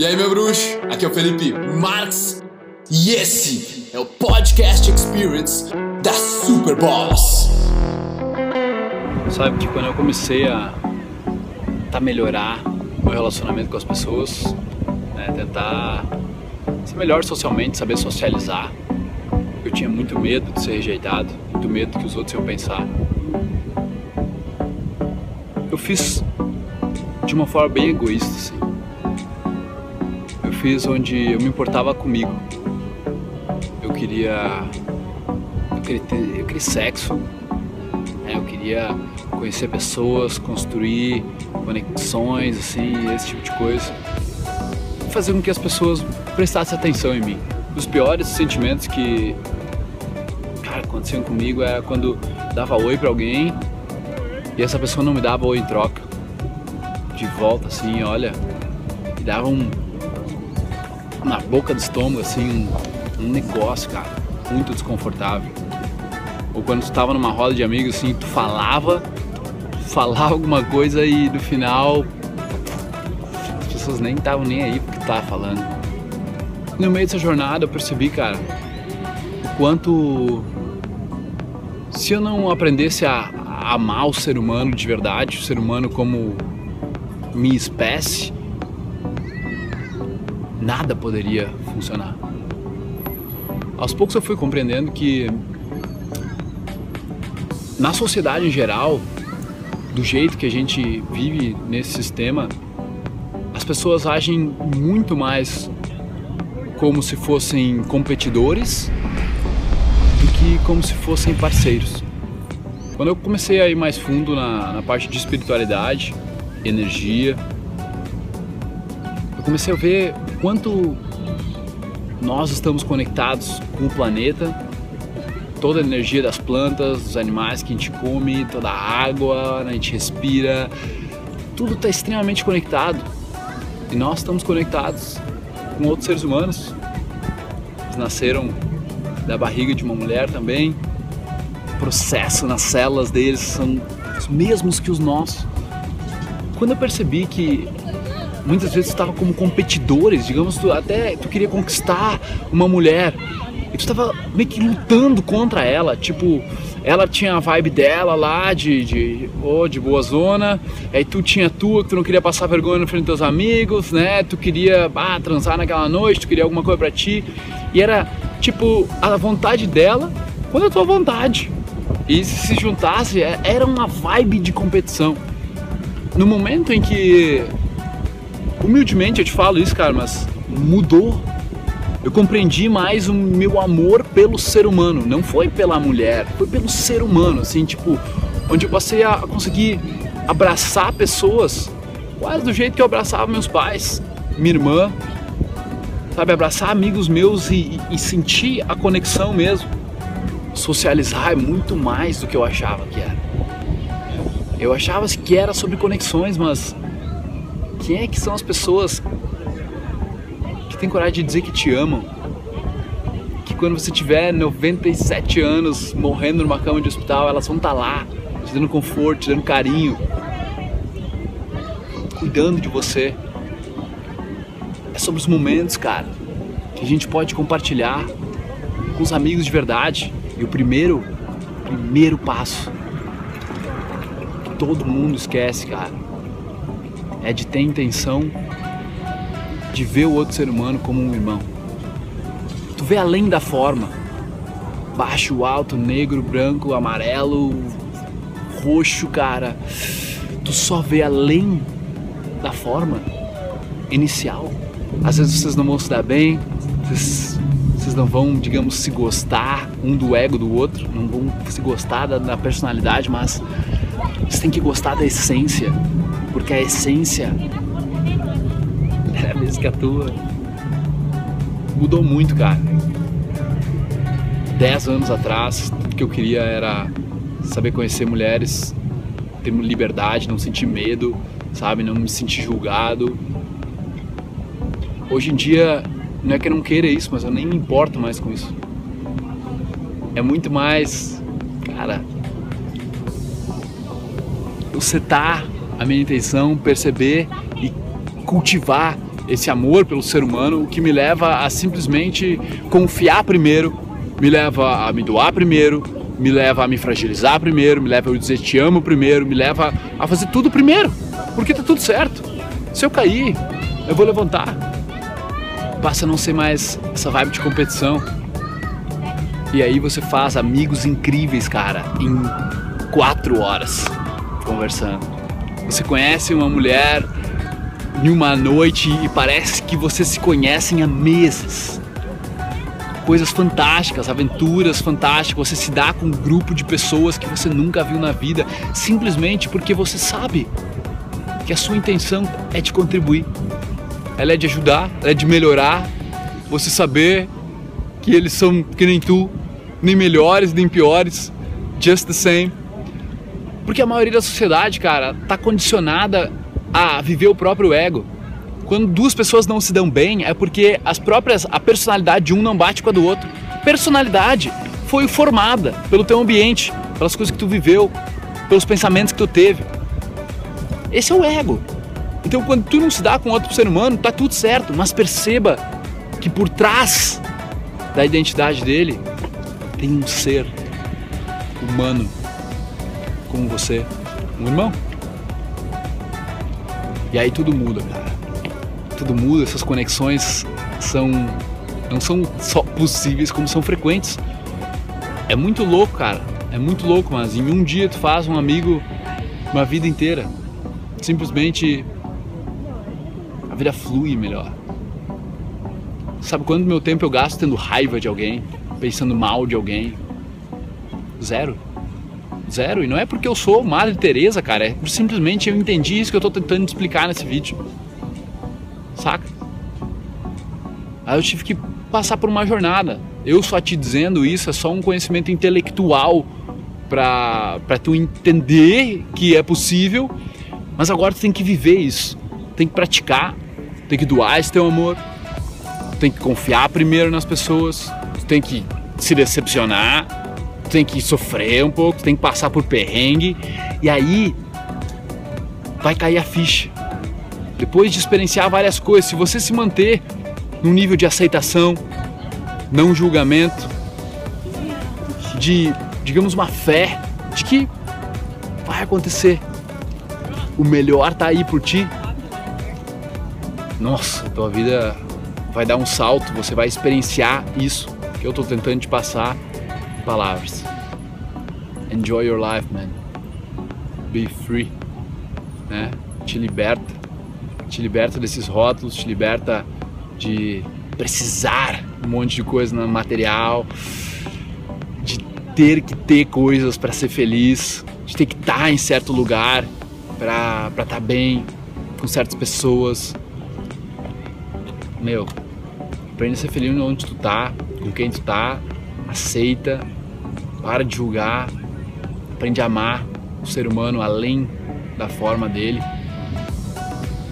E aí, meu bruxo? Aqui é o Felipe Marx e esse é o Podcast Experience da Super Boss. Sabe que quando eu comecei a tentar melhorar meu relacionamento com as pessoas, né, tentar ser melhor socialmente, saber socializar, eu tinha muito medo de ser rejeitado, muito medo do que os outros iam pensar. Eu fiz de uma forma bem egoísta, assim. Fiz onde eu me importava comigo. Eu queria. Eu queria, ter, eu queria sexo. Né? Eu queria conhecer pessoas, construir conexões, assim, esse tipo de coisa. Fazer com que as pessoas prestassem atenção em mim. Os piores sentimentos que cara, aconteciam comigo era quando dava oi para alguém e essa pessoa não me dava oi em troca. De volta, assim, olha, me dava um. Na boca do estômago, assim, um, um negócio, cara, muito desconfortável. Ou quando tu tava numa roda de amigos, assim, tu falava, falava alguma coisa e no final as pessoas nem estavam nem aí porque tu tava falando. No meio dessa jornada eu percebi, cara, o quanto se eu não aprendesse a, a amar o ser humano de verdade, o ser humano como minha espécie, nada poderia funcionar. Aos poucos eu fui compreendendo que na sociedade em geral, do jeito que a gente vive nesse sistema, as pessoas agem muito mais como se fossem competidores do que como se fossem parceiros. Quando eu comecei a ir mais fundo na, na parte de espiritualidade, energia, eu comecei a ver quanto nós estamos conectados com o planeta, toda a energia das plantas, dos animais que a gente come, toda a água, a gente respira, tudo está extremamente conectado. E nós estamos conectados com outros seres humanos. Eles nasceram da barriga de uma mulher também. O processo nas células deles são os mesmos que os nossos. Quando eu percebi que muitas vezes estava como competidores, digamos, tu, até tu queria conquistar uma mulher e tu estava meio que lutando contra ela, tipo, ela tinha a vibe dela lá de, de, oh, de boa zona, aí tu tinha a tua que tu não queria passar vergonha na frente dos teus amigos, né? Tu queria ah, transar naquela noite, tu queria alguma coisa pra ti, e era tipo a vontade dela quando a tua vontade. E se se juntasse, era uma vibe de competição. No momento em que humildemente eu te falo isso, cara, mas mudou. Eu compreendi mais o meu amor pelo ser humano. Não foi pela mulher, foi pelo ser humano, assim, tipo, onde eu passei a conseguir abraçar pessoas quase do jeito que eu abraçava meus pais, minha irmã, sabe, abraçar amigos meus e, e, sentir a conexão mesmo. Socializar é muito mais do que eu achava que era. Eu achava que era sobre conexões, mas quem é que são as pessoas que têm coragem de dizer que te amam? Que quando você tiver 97 anos morrendo numa cama de hospital, elas vão estar lá, te dando conforto, te dando carinho, cuidando de você. É sobre os momentos, cara, que a gente pode compartilhar com os amigos de verdade. E o primeiro, primeiro passo que todo mundo esquece, cara, é de ter intenção de ver o outro ser humano como um irmão. Tu vê além da forma, baixo, alto, negro, branco, amarelo, roxo, cara. Tu só vê além da forma inicial. Às vezes vocês não vão se dar bem, vocês, vocês não vão, digamos, se gostar um do ego do outro, não vão se gostar da, da personalidade, mas vocês têm que gostar da essência, porque a essência é a mesma que a tua. Mudou muito, cara. Dez anos atrás, tudo que eu queria era saber conhecer mulheres, ter liberdade, não sentir medo, sabe? Não me sentir julgado. Hoje em dia, não é que eu não queira isso, mas eu nem me importo mais com isso. É muito mais, cara, eu setar a minha intenção, perceber e cultivar esse amor pelo ser humano, o que me leva a simplesmente confiar primeiro, me leva a me doar primeiro, me leva a me fragilizar primeiro, me leva a dizer te amo primeiro, me leva a fazer tudo primeiro, porque tá tudo certo. Se eu cair, eu vou levantar. Passa a não ser mais essa vibe de competição. E aí você faz amigos incríveis, cara, em quatro horas conversando. Você conhece uma mulher em uma noite e parece que vocês se conhecem há meses. Coisas fantásticas, aventuras fantásticas. Você se dá com um grupo de pessoas que você nunca viu na vida, simplesmente porque você sabe que a sua intenção é de contribuir, ela é de ajudar, ela é de melhorar. Você saber que eles são que nem tu, nem melhores, nem piores, just the same. Porque a maioria da sociedade, cara, tá condicionada a viver o próprio ego. Quando duas pessoas não se dão bem, é porque as próprias a personalidade de um não bate com a do outro. Personalidade foi formada pelo teu ambiente, pelas coisas que tu viveu, pelos pensamentos que tu teve. Esse é o ego. Então, quando tu não se dá com outro ser humano, tá tudo certo, mas perceba que por trás da identidade dele tem um ser humano como você, um irmão. E aí tudo muda, cara. Tudo muda, essas conexões são não são só possíveis, como são frequentes. É muito louco, cara. É muito louco, mas em um dia tu faz um amigo uma vida inteira. Simplesmente a vida flui melhor. Sabe quanto meu tempo eu gasto tendo raiva de alguém, pensando mal de alguém? Zero. Zero. E não é porque eu sou Madre Teresa, cara. É simplesmente eu entendi isso que eu tô tentando explicar nesse vídeo. Saca? Aí eu tive que passar por uma jornada. Eu só te dizendo isso é só um conhecimento intelectual para tu entender que é possível, mas agora tu tem que viver isso. Tem que praticar, tem que doar esse teu amor, tem que confiar primeiro nas pessoas, tem que se decepcionar, tem que sofrer um pouco, tem que passar por perrengue e aí vai cair a ficha. Depois de experienciar várias coisas, se você se manter num nível de aceitação, não julgamento, de, digamos, uma fé de que vai acontecer. O melhor tá aí por ti. Nossa, tua vida vai dar um salto, você vai experienciar isso que eu tô tentando te passar palavras. Enjoy your life, man. Be free, né? Te liberta, te liberta desses rótulos, te liberta de precisar um monte de coisa no material, de ter que ter coisas para ser feliz, de ter que estar tá em certo lugar para estar tá bem com certas pessoas. Meu, aprende a ser feliz onde tu tá, com quem tu tá, aceita, para de julgar, aprende a amar o ser humano além da forma dele,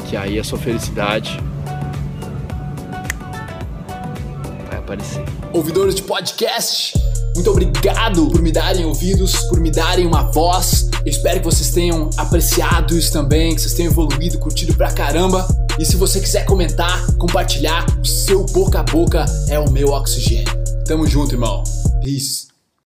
que aí a sua felicidade vai aparecer. Ouvidores de podcast, muito obrigado por me darem ouvidos, por me darem uma voz. Eu espero que vocês tenham apreciado isso também, que vocês tenham evoluído, curtido pra caramba. E se você quiser comentar, compartilhar, o seu boca a boca é o meu oxigênio. Tamo junto, irmão. Peace.